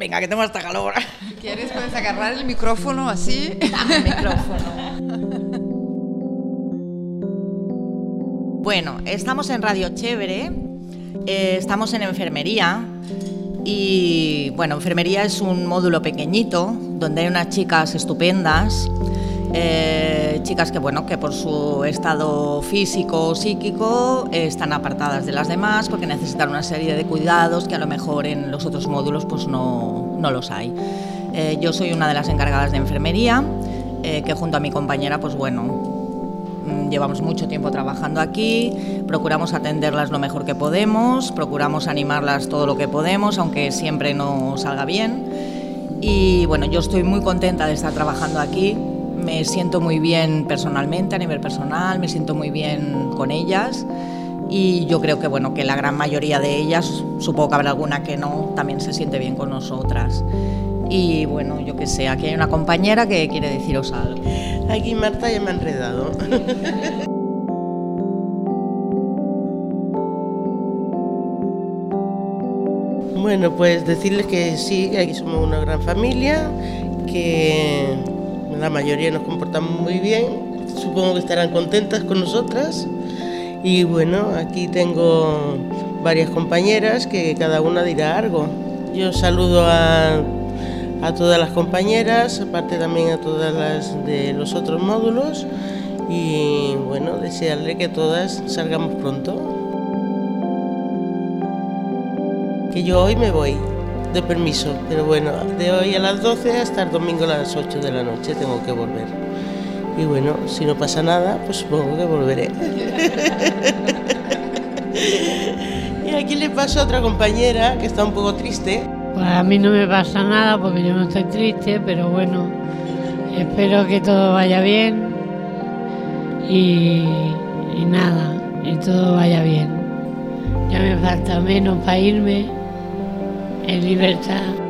Venga, que tengo hasta calor. Si quieres puedes agarrar el micrófono así. el micrófono. Bueno, estamos en Radio Chévere, eh, estamos en enfermería y bueno, enfermería es un módulo pequeñito donde hay unas chicas estupendas, chicas que bueno, que por su estado físico o psíquico eh, están apartadas de las demás porque necesitan una serie de cuidados que a lo mejor en los otros módulos pues no, no los hay. yo soy una de las encargadas de enfermería que junto a mi compañera pues bueno, Mm, llevamos mucho tiempo trabajando aquí, procuramos atenderlas lo mejor que podemos, procuramos animarlas todo lo que podemos, aunque siempre no salga bien. Y bueno, yo estoy muy contenta de estar trabajando aquí, me siento muy bien personalmente, a nivel personal, me siento muy bien con ellas y yo creo que bueno que la gran mayoría de ellas, supongo que habrá alguna que no, también se siente bien con nosotras. Y bueno, yo que sé, aquí hay una compañera que quiere deciros algo. Aquí Marta ya me ha enredado. Bueno, pues decirles que sí, aquí somos una gran familia, que la mayoría nos comportamos muy bien, supongo que estarán contentas con nosotras. Y bueno, aquí tengo varias compañeras que cada una dirá algo. Yo saludo a a todas las compañeras, aparte también a todas las de los otros módulos y bueno, desearle que todas salgamos pronto. Que yo hoy me voy de permiso, pero bueno, de hoy a las 12 hasta el domingo a las 8 de la noche tengo que volver. Y bueno, si no pasa nada, pues supongo que volveré. y aquí le paso a otra compañera que está un poco triste. Pues a mí no me pasa nada porque yo no estoy triste, pero bueno, espero que todo vaya bien y, y nada, y todo vaya bien. Ya me falta menos para irme en libertad.